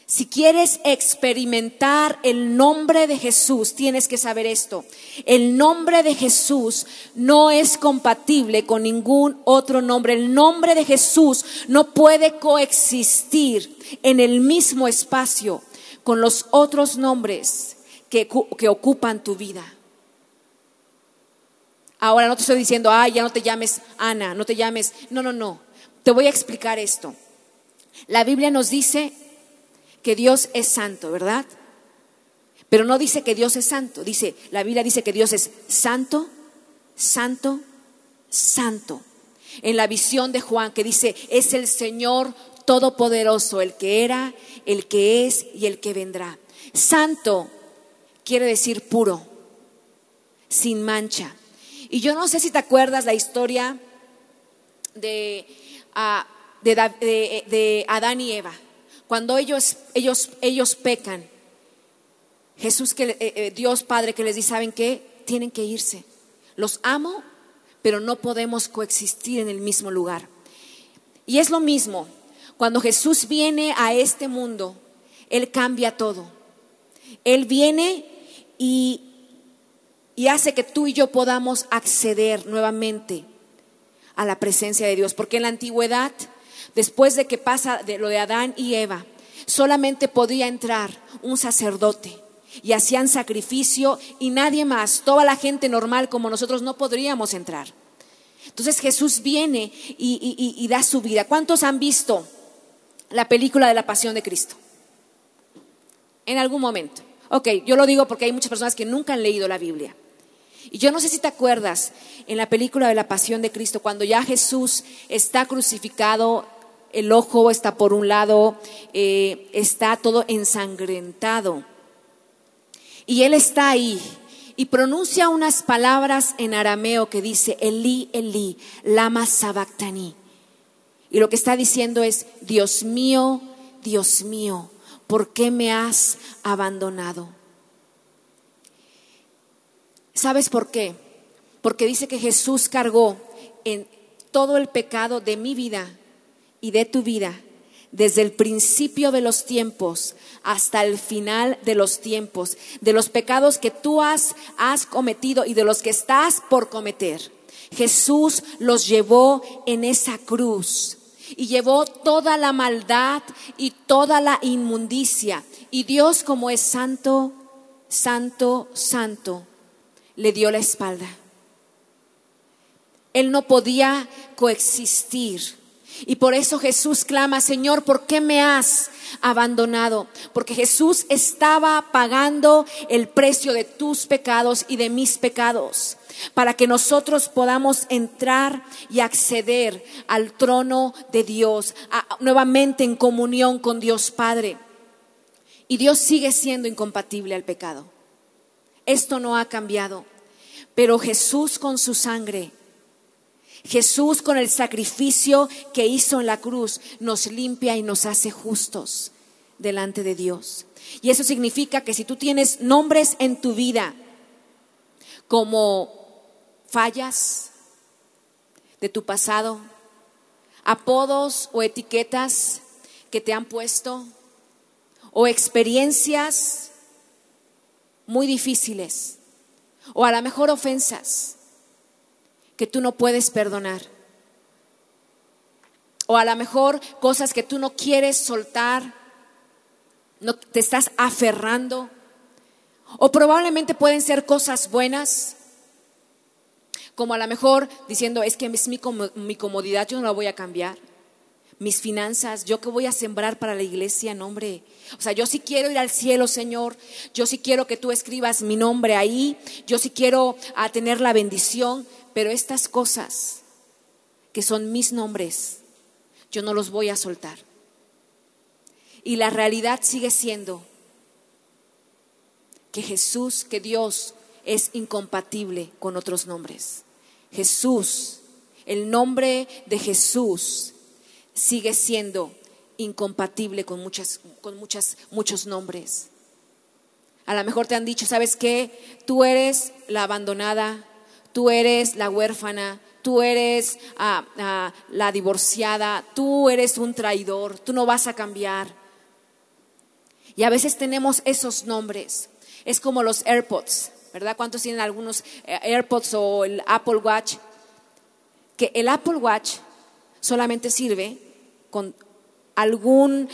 Si quieres experimentar el nombre de Jesús, tienes que saber esto. El nombre de Jesús no es compatible con ningún otro nombre. El nombre de Jesús no puede coexistir en el mismo espacio con los otros nombres que, ocupan tu vida. Ahora no te estoy diciendo, ay, ya no te llames Ana, no te llames. No, no, no. Te voy a explicar esto. La Biblia nos dice que Dios es santo, ¿verdad? Pero no dice que Dios es santo, dice, la Biblia dice que Dios es santo, santo, santo. En la visión de Juan que dice, es el Señor todopoderoso, el que era, el que es y el que vendrá. Santo quiere decir puro, sin mancha. Y yo no sé si te acuerdas la historia de, ah, de Adán y Eva. Cuando ellos, ellos, ellos pecan, Jesús, que, eh, eh, Dios Padre que les dice, ¿saben qué? Tienen que irse. Los amo, pero no podemos coexistir en el mismo lugar. Y es lo mismo, cuando Jesús viene a este mundo, Él cambia todo. Él viene y, y hace que tú y yo podamos acceder nuevamente a la presencia de Dios. Porque en la antigüedad después de que pasa de lo de Adán y Eva, solamente podía entrar un sacerdote y hacían sacrificio y nadie más, toda la gente normal como nosotros no podríamos entrar. Entonces Jesús viene y, da su vida. ¿Cuántos han visto la película de la Pasión de Cristo? En algún momento. Ok, yo lo digo porque hay muchas personas que nunca han leído la Biblia. Y yo no sé si te acuerdas en la película de la Pasión de Cristo, cuando ya Jesús está crucificado el ojo está por un lado, eh, está todo ensangrentado. Y él está ahí y pronuncia unas palabras en arameo que dice, Eli, Eli, lama sabactani. Y lo que está diciendo es, Dios mío, Dios mío, ¿por qué me has abandonado? ¿Sabes por qué? Porque dice que Jesús cargó en todo el pecado de mi vida y de tu vida, desde el principio de los tiempos hasta el final de los tiempos, de los pecados que tú has, has cometido y de los que estás por cometer. Jesús los llevó en esa cruz y llevó toda la maldad y toda la inmundicia. Y Dios como es santo, santo, santo, le dio la espalda. Él no podía coexistir. Y por eso Jesús clama, Señor, ¿por qué me has abandonado? Porque Jesús estaba pagando el precio de tus pecados y de mis pecados para que nosotros podamos entrar y acceder al trono de Dios, nuevamente en comunión con Dios Padre. Y Dios sigue siendo incompatible al pecado. Esto no ha cambiado. Pero Jesús con su sangre Jesús con el sacrificio que hizo en la cruz nos limpia y nos hace justos delante de Dios. Y eso significa que si tú tienes nombres en tu vida como fallas de tu pasado, apodos o etiquetas que te han puesto, o experiencias muy difíciles, o a lo mejor ofensas, que tú no puedes perdonar. O a lo mejor cosas que tú no quieres soltar, no te estás aferrando. O probablemente pueden ser cosas buenas, como a lo mejor diciendo, es que es mi, mi comodidad, yo no la voy a cambiar. Mis finanzas, yo que voy a sembrar para la iglesia, nombre. O sea, yo sí quiero ir al cielo, Señor. Yo sí quiero que tú escribas mi nombre ahí. Yo sí quiero a ah, tener la bendición. Pero estas cosas que son mis nombres, yo no los voy a soltar. Y la realidad sigue siendo que Jesús, que Dios es incompatible con otros nombres. Jesús, el nombre de Jesús sigue siendo incompatible con muchas con muchas muchos nombres. A lo mejor te han dicho, ¿sabes qué? Tú eres la abandonada, tú eres la huérfana, tú eres ah, ah, la divorciada, tú eres un traidor, tú no vas a cambiar. Y a veces tenemos esos nombres. Es como los AirPods, ¿verdad? ¿Cuántos tienen algunos eh, AirPods o el Apple Watch? Que el Apple Watch solamente sirve con algún,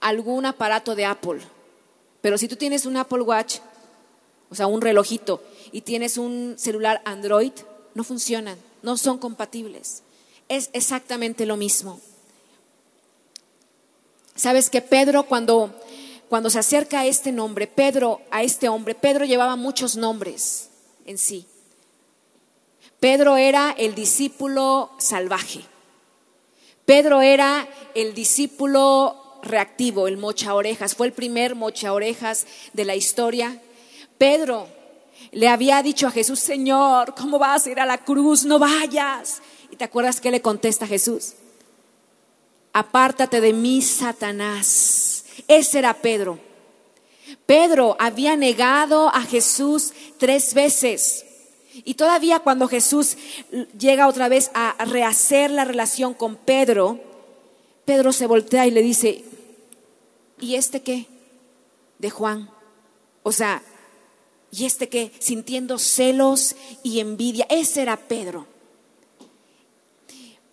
algún aparato de Apple. Pero si tú tienes un Apple Watch o sea, un relojito, y tienes un celular Android, no funcionan, no son compatibles. Es exactamente lo mismo. Sabes que Pedro cuando, cuando se acerca a este nombre, Pedro, a este hombre, Pedro llevaba muchos nombres en sí. Pedro era el discípulo salvaje. Pedro era el discípulo reactivo, el mocha orejas. Fue el primer mocha orejas de la historia. Pedro le había dicho a Jesús, Señor, ¿cómo vas a ir a la cruz? No vayas. ¿Y te acuerdas qué le contesta Jesús? Apártate de mí, Satanás. Ese era Pedro. Pedro había negado a Jesús tres veces. Y todavía cuando Jesús llega otra vez a rehacer la relación con Pedro, Pedro se voltea y le dice, ¿y este qué? De Juan. O sea, y este que sintiendo celos y envidia, ese era Pedro.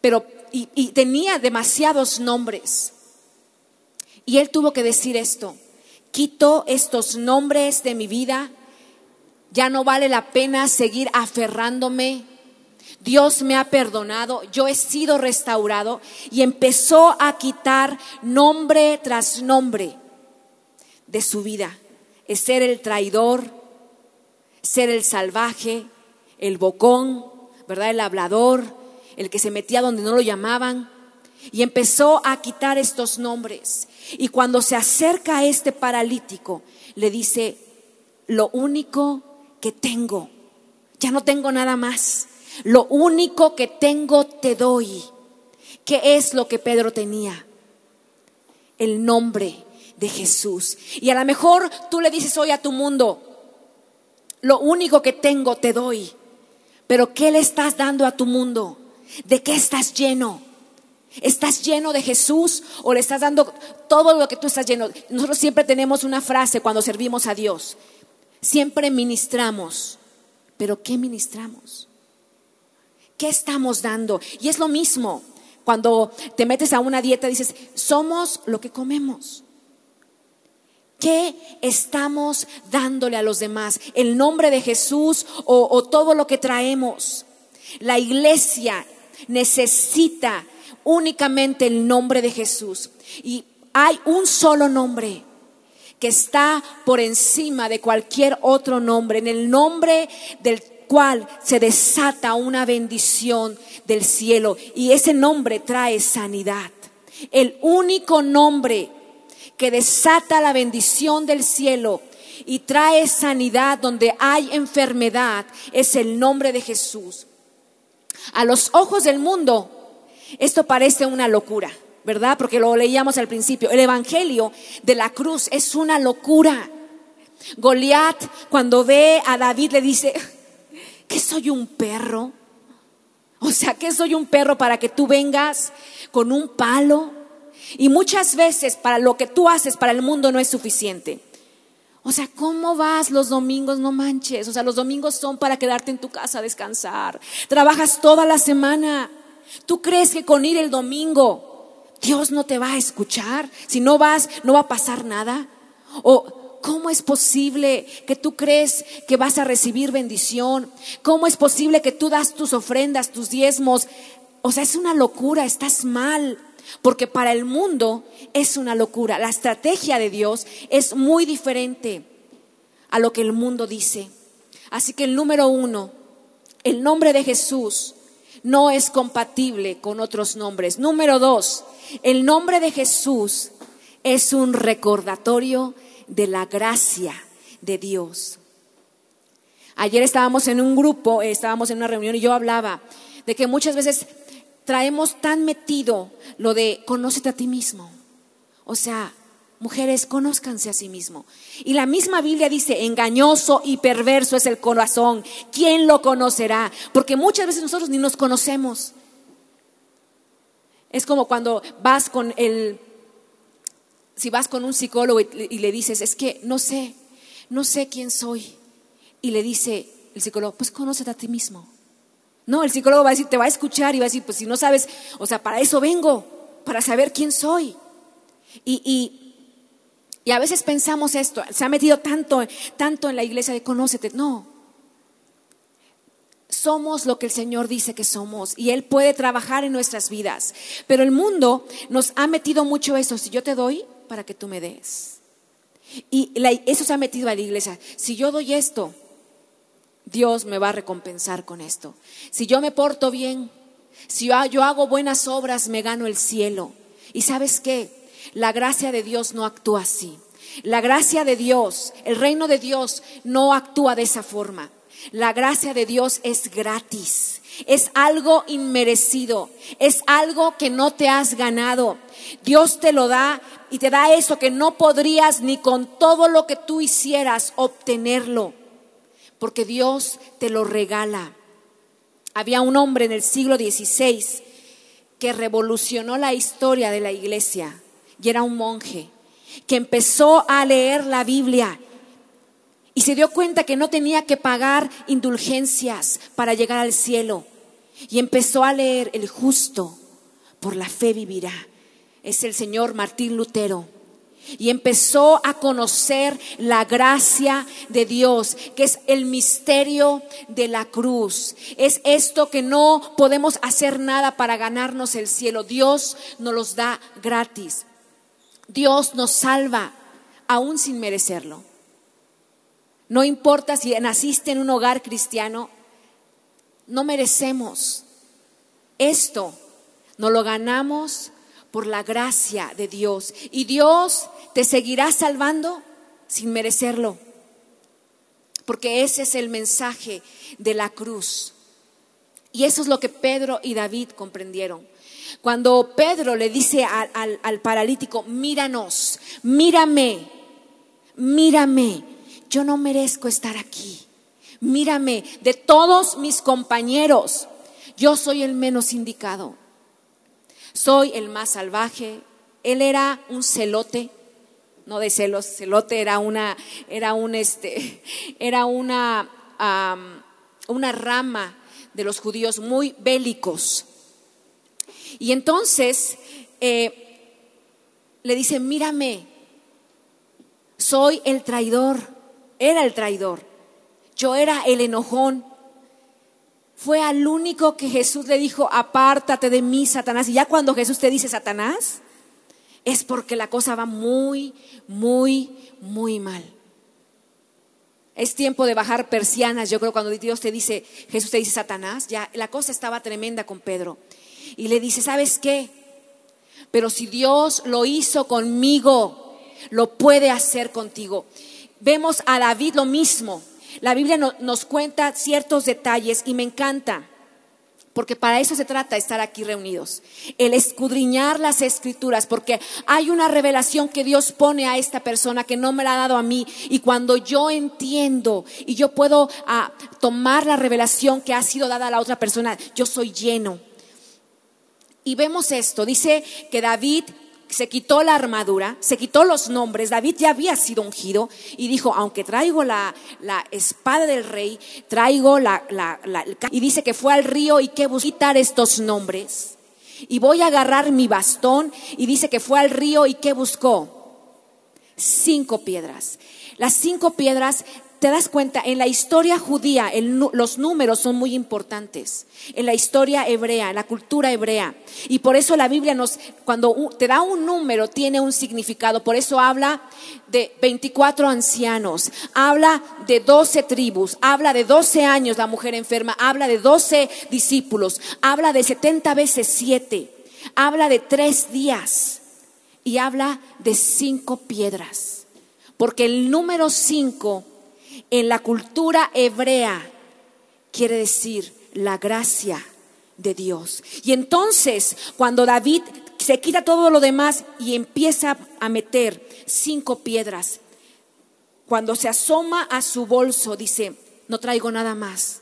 Pero, y tenía demasiados nombres. Y él tuvo que decir esto, quito estos nombres de mi vida, ya no vale la pena seguir aferrándome. Dios me ha perdonado, yo he sido restaurado y empezó a quitar nombre tras nombre de su vida. Es ser el traidor, ser el salvaje, el bocón, ¿verdad? El hablador, el que se metía donde no lo llamaban. Y empezó a quitar estos nombres. Y cuando se acerca a este paralítico, le dice, lo único que tengo, ya no tengo nada más. Lo único que tengo te doy. ¿Qué es lo que Pedro tenía? El nombre de Jesús. Y a lo mejor tú le dices hoy a tu mundo, lo único que tengo te doy. Pero ¿qué le estás dando a tu mundo? ¿De qué estás lleno? ¿Estás lleno de Jesús o le estás dando todo lo que tú estás lleno? Nosotros siempre tenemos una frase cuando servimos a Dios. Siempre ministramos. ¿Pero qué ministramos? ¿Qué estamos dando? Y es lo mismo. Cuando te metes a una dieta dices, somos lo que comemos. ¿Qué estamos dándole a los demás? ¿El nombre de Jesús o, o todo lo que traemos? La iglesia necesita únicamente el nombre de Jesús. Y hay un solo nombre que está por encima de cualquier otro nombre, en el nombre del cual se desata una bendición del cielo. Y ese nombre trae sanidad. El único nombre que desata la bendición del cielo y trae sanidad donde hay enfermedad es el nombre de Jesús. A los ojos del mundo, esto parece una locura, ¿verdad? Porque lo leíamos al principio. El Evangelio de la cruz es una locura. Goliat, cuando ve a David, le dice, ¿qué soy un perro? O sea, ¿qué soy un perro para que tú vengas con un palo? Y muchas veces para lo que tú haces para el mundo no es suficiente. O sea, ¿cómo vas los domingos? No manches. O sea, los domingos son para quedarte en tu casa a descansar. Trabajas toda la semana. ¿Tú crees que con ir el domingo Dios no te va a escuchar? Si no vas, no va a pasar nada. O ¿cómo es posible que tú crees que vas a recibir bendición? ¿Cómo es posible que tú das tus ofrendas, tus diezmos? O sea, es una locura, estás mal. Porque para el mundo es una locura. La estrategia de Dios es muy diferente a lo que el mundo dice. Así que el número uno, el nombre de Jesús no es compatible con otros nombres. Número dos, el nombre de Jesús es un recordatorio de la gracia de Dios. Ayer estábamos en un grupo, estábamos en una reunión y yo hablaba de que muchas veces traemos tan metido lo de conócete a ti mismo. O sea, mujeres, conózcanse a sí mismo. Y la misma Biblia dice, engañoso y perverso es el corazón. ¿Quién lo conocerá? Porque muchas veces nosotros ni nos conocemos. Es como cuando vas con el, si vas con un psicólogo y, le dices, es que no sé, no sé quién soy. Y le dice el psicólogo, pues conócete a ti mismo. No, el psicólogo va a decir, te va a escuchar y va a decir, pues si no sabes, o sea, para eso vengo, para saber quién soy. Y, y, y a veces pensamos esto, se ha metido tanto, tanto en la iglesia de conócete. No, somos lo que el Señor dice que somos y Él puede trabajar en nuestras vidas. Pero el mundo nos ha metido mucho eso. Si yo te doy, para que tú me des. Y eso se ha metido a la iglesia. Si yo doy esto, Dios me va a recompensar con esto. Si yo me porto bien, si yo, hago buenas obras, me gano el cielo. ¿Y sabes qué? La gracia de Dios no actúa así. La gracia de Dios, el reino de Dios no actúa de esa forma. La gracia de Dios es gratis. Es algo inmerecido. Es algo que no te has ganado. Dios te lo da y te da eso que no podrías ni con todo lo que tú hicieras obtenerlo porque Dios te lo regala. Había un hombre en el siglo XVI que revolucionó la historia de la iglesia y era un monje que empezó a leer la Biblia y se dio cuenta que no tenía que pagar indulgencias para llegar al cielo y empezó a leer el justo por la fe vivirá. Es el señor Martín Lutero y empezó a conocer la gracia de Dios, que es el misterio de la cruz. Es esto que no podemos hacer nada para ganarnos el cielo. Dios nos los da gratis. Dios nos salva aún sin merecerlo. No importa si naciste en un hogar cristiano, no merecemos. Esto nos lo ganamos por la gracia de Dios. Y Dios te seguirá salvando sin merecerlo. Porque ese es el mensaje de la cruz. Y eso es lo que Pedro y David comprendieron. Cuando Pedro le dice al, al, paralítico, míranos, mírame, mírame, yo no merezco estar aquí. Mírame, de todos mis compañeros, yo soy el menos indicado. Soy el más salvaje. Él era un celote, no de celos, celote era una, era un este, era una, una rama de los judíos muy bélicos. Y entonces eh, le dice, mírame, soy el traidor, era el traidor, yo era el enojón. Fue al único que Jesús le dijo, apártate de mí, Satanás. Y ya cuando Jesús te dice, Satanás, es porque la cosa va muy, muy, muy mal. Es tiempo de bajar persianas. Yo creo cuando Dios te dice, Jesús te dice Satanás, ya la cosa estaba tremenda con Pedro. Y le dice, ¿sabes qué? Pero si Dios lo hizo conmigo, lo puede hacer contigo. Vemos a David lo mismo. La Biblia nos cuenta ciertos detalles y me encanta. Porque para eso se trata estar aquí reunidos. El escudriñar las escrituras, porque hay una revelación que Dios pone a esta persona que no me la ha dado a mí. Y cuando yo entiendo y yo puedo ah, tomar la revelación que ha sido dada a la otra persona, yo soy lleno. Y vemos esto, dice que David se quitó la armadura, se quitó los nombres, David ya había sido ungido y dijo, aunque traigo la, espada del rey, traigo la, Y dice que fue al río y que buscó quitar estos nombres. Y voy a agarrar mi bastón y dice que fue al río y que buscó cinco piedras. Las cinco piedras te das cuenta, en la historia judía los números son muy importantes, en la historia hebrea, en la cultura hebrea. Y por eso la Biblia nos, cuando te da un número, tiene un significado. Por eso habla de 24 ancianos, habla de 12 tribus, habla de 12 años la mujer enferma, habla de 12 discípulos, habla de 70 veces 7, habla de tres días y habla de cinco piedras. Porque el número 5 en la cultura hebrea quiere decir la gracia de Dios. Y entonces, cuando David se quita todo lo demás y empieza a meter cinco piedras, cuando se asoma a su bolso, dice, no traigo nada más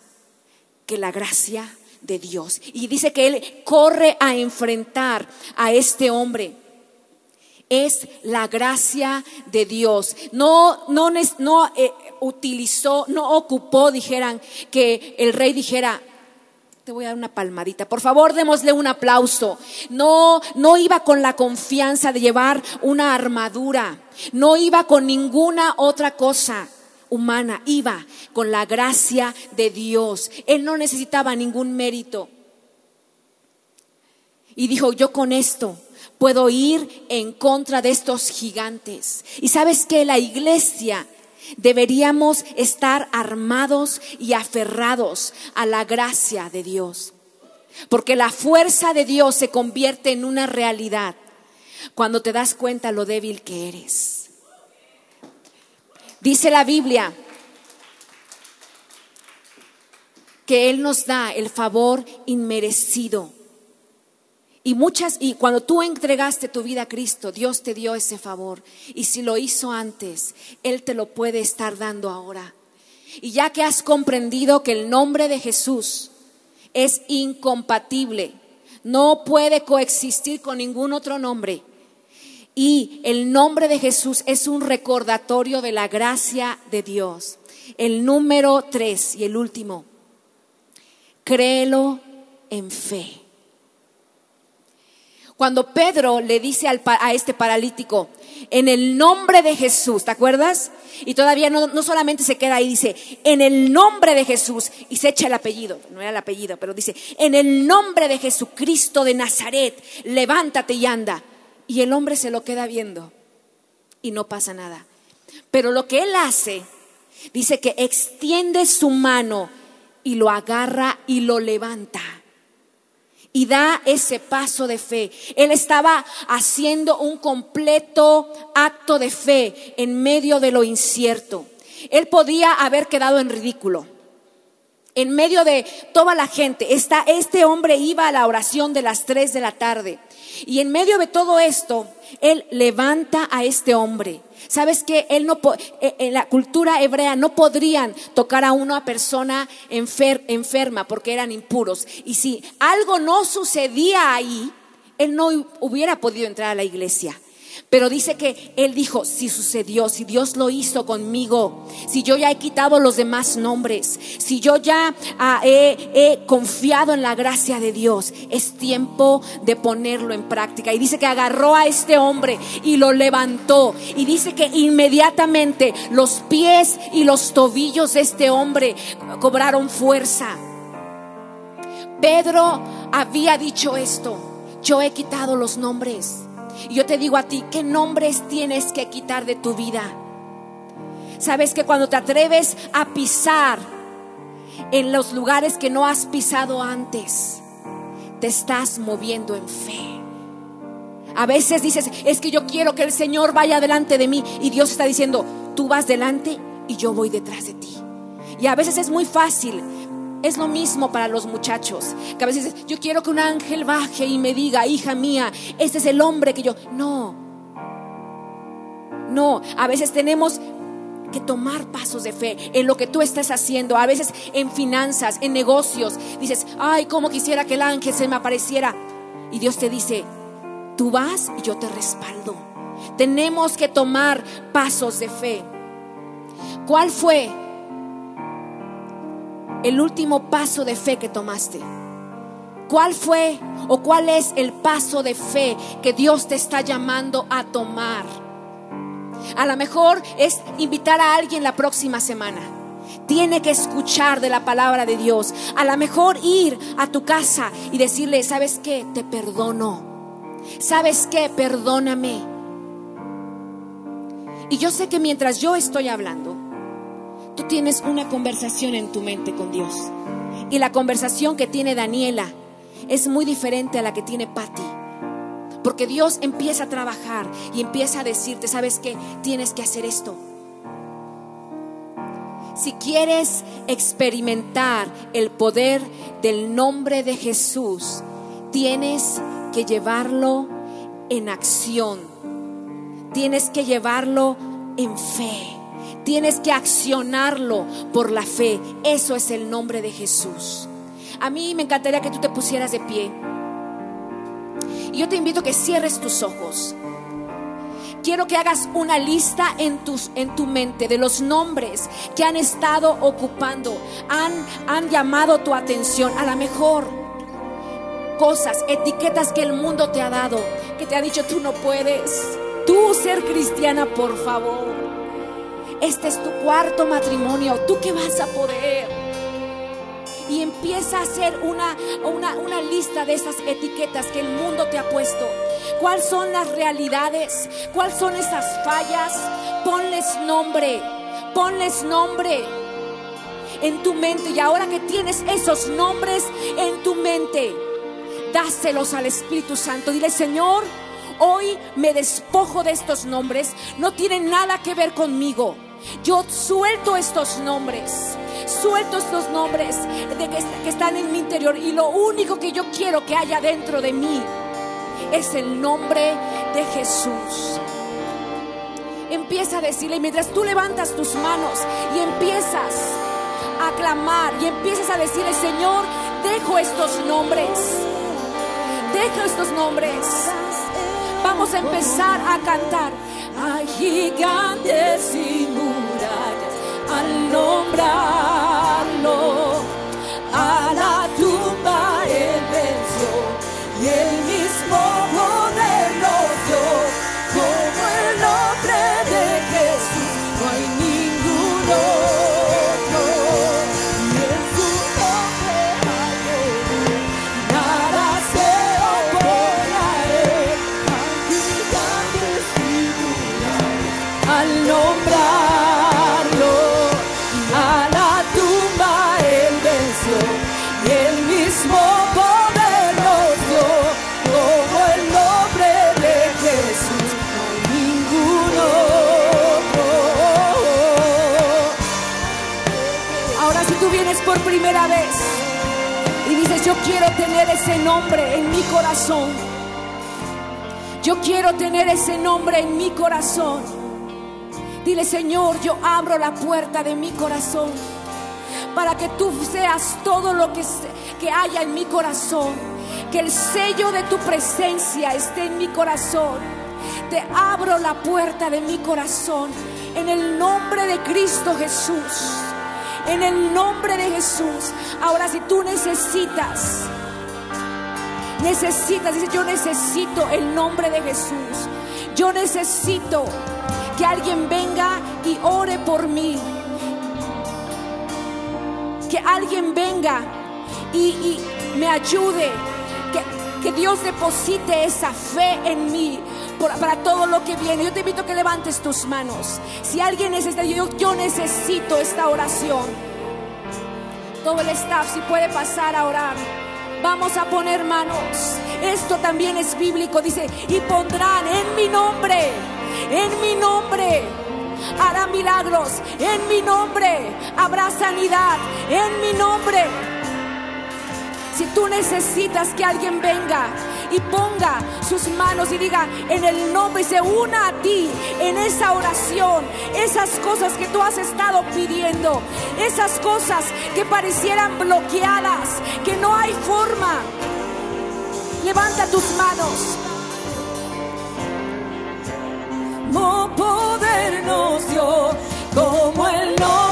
que la gracia de Dios. Y dice que él corre a enfrentar a este hombre es la gracia de Dios. No, no, no eh, utilizó, no ocupó, dijeran, que el rey dijera, te voy a dar una palmadita. Por favor, démosle un aplauso. No, no iba con la confianza de llevar una armadura. No iba con ninguna otra cosa humana. Iba con la gracia de Dios. Él no necesitaba ningún mérito. Y dijo, yo con esto puedo ir en contra de estos gigantes. Y sabes que la iglesia deberíamos estar armados y aferrados a la gracia de Dios. Porque la fuerza de Dios se convierte en una realidad cuando te das cuenta lo débil que eres. Dice la Biblia que Él nos da el favor inmerecido y muchas, y cuando tú entregaste tu vida a Cristo, Dios te dio ese favor. Y si lo hizo antes, Él te lo puede estar dando ahora. Y ya que has comprendido que el nombre de Jesús es incompatible, no puede coexistir con ningún otro nombre. Y el nombre de Jesús es un recordatorio de la gracia de Dios. El número tres y el último, créelo en fe. Cuando Pedro le dice a este paralítico, en el nombre de Jesús, ¿te acuerdas? Y todavía no, no, solamente se queda ahí, dice, en el nombre de Jesús, y se echa el apellido, no era el apellido, pero dice, en el nombre de Jesucristo de Nazaret, levántate y anda. Y el hombre se lo queda viendo y no pasa nada. Pero lo que él hace, dice que extiende su mano y lo agarra y lo levanta y da ese paso de fe. Él estaba haciendo un completo acto de fe en medio de lo incierto. Él podía haber quedado en ridículo. En medio de toda la gente, está, este hombre iba a la oración de las tres de la tarde. Y en medio de todo esto, él levanta a este hombre, Sabes que él no e, en la cultura hebrea no podrían tocar a una persona enferma porque eran impuros. Y si algo no sucedía ahí, él no hubiera podido entrar a la iglesia. Pero dice que él dijo, si sucedió, si Dios lo hizo conmigo, si yo ya he quitado los demás nombres, si yo ya ah, he, confiado en la gracia de Dios, es tiempo de ponerlo en práctica. Y dice que agarró a este hombre y lo levantó. Y dice que inmediatamente los pies y los tobillos de este hombre cobraron fuerza. Pedro había dicho esto, yo he quitado los nombres y yo te digo a ti, ¿qué nombres tienes que quitar de tu vida? Sabes que cuando te atreves a pisar en los lugares que no has pisado antes, te estás moviendo en fe. A veces dices, es que yo quiero que el Señor vaya delante de mí y Dios está diciendo, tú vas delante y yo voy detrás de ti. Y a veces es muy fácil es lo mismo para los muchachos, que a veces yo quiero que un ángel baje y me diga, hija mía, este es el hombre que yo... No, no, a veces tenemos que tomar pasos de fe en lo que tú estás haciendo, a veces en finanzas, en negocios. Dices, ay, cómo quisiera que el ángel se me apareciera. Y Dios te dice, tú vas y yo te respaldo. Tenemos que tomar pasos de fe. ¿Cuál fue el último paso de fe que tomaste? ¿Cuál fue o cuál es el paso de fe que Dios te está llamando a tomar? A lo mejor es invitar a alguien la próxima semana. Tiene que escuchar de la palabra de Dios. A lo mejor ir a tu casa y decirle, ¿sabes qué? Te perdono. ¿Sabes qué? Perdóname. Y yo sé que mientras yo estoy hablando, tú tienes una conversación en tu mente con Dios. Y la conversación que tiene Daniela es muy diferente a la que tiene Patty. Porque Dios empieza a trabajar y empieza a decirte, ¿sabes qué? Tienes que hacer esto. Si quieres experimentar el poder del nombre de Jesús, tienes que llevarlo en acción. Tienes que llevarlo en fe. Tienes que accionarlo por la fe. Eso es el nombre de Jesús. A mí me encantaría que tú te pusieras de pie. Y yo te invito a que cierres tus ojos. Quiero que hagas una lista en, tus, en tu mente de los nombres que han estado ocupando, han, han llamado tu atención. A lo mejor cosas, etiquetas que el mundo te ha dado, que te ha dicho tú no puedes. Tú ser cristiana, por favor este es tu cuarto matrimonio, ¿tú qué vas a poder? Y empieza a hacer una, una, lista de esas etiquetas que el mundo te ha puesto. ¿Cuáles son las realidades? ¿Cuáles son esas fallas? Ponles nombre, ponles nombre en tu mente. Y ahora que tienes esos nombres en tu mente, dáselos al Espíritu Santo. Dile, Señor, hoy me despojo de estos nombres. No tienen nada que ver conmigo. Yo suelto estos nombres, suelto estos nombres de que, están en mi interior y lo único que yo quiero que haya dentro de mí es el nombre de Jesús. Empieza a decirle, mientras tú levantas tus manos y empiezas a clamar y empiezas a decirle, Señor, dejo estos nombres, dejo estos nombres. Vamos a empezar a cantar. Hay gigantes y al nombrarlo. Primera vez y dices, yo quiero tener ese nombre en mi corazón. Yo quiero tener ese nombre en mi corazón. Dile, Señor, yo abro la puerta de mi corazón para que tú seas todo lo que, que haya en mi corazón. Que el sello de tu presencia esté en mi corazón. Te abro la puerta de mi corazón en el nombre de Cristo Jesús. En el nombre de Jesús. Ahora si tú necesitas, necesitas, dice, yo necesito el nombre de Jesús. Yo necesito que alguien venga y ore por mí. Que alguien venga y, me ayude. Que, que, Dios deposite esa fe en mí para todo lo que viene. Yo te invito a que levantes tus manos. Si alguien necesita, yo, yo necesito esta oración. Todo el staff, si puede pasar a orar. Vamos a poner manos. Esto también es bíblico. Dice, y pondrán en mi nombre en mi nombre hará milagros, en mi nombre habrá sanidad, en mi nombre. Si tú necesitas que alguien venga y ponga sus manos y diga en el nombre y se una a ti en esa oración, esas cosas que tú has estado pidiendo, esas cosas que parecieran bloqueadas, que no hay forma. Levanta tus manos. poder nos dio, como el nombre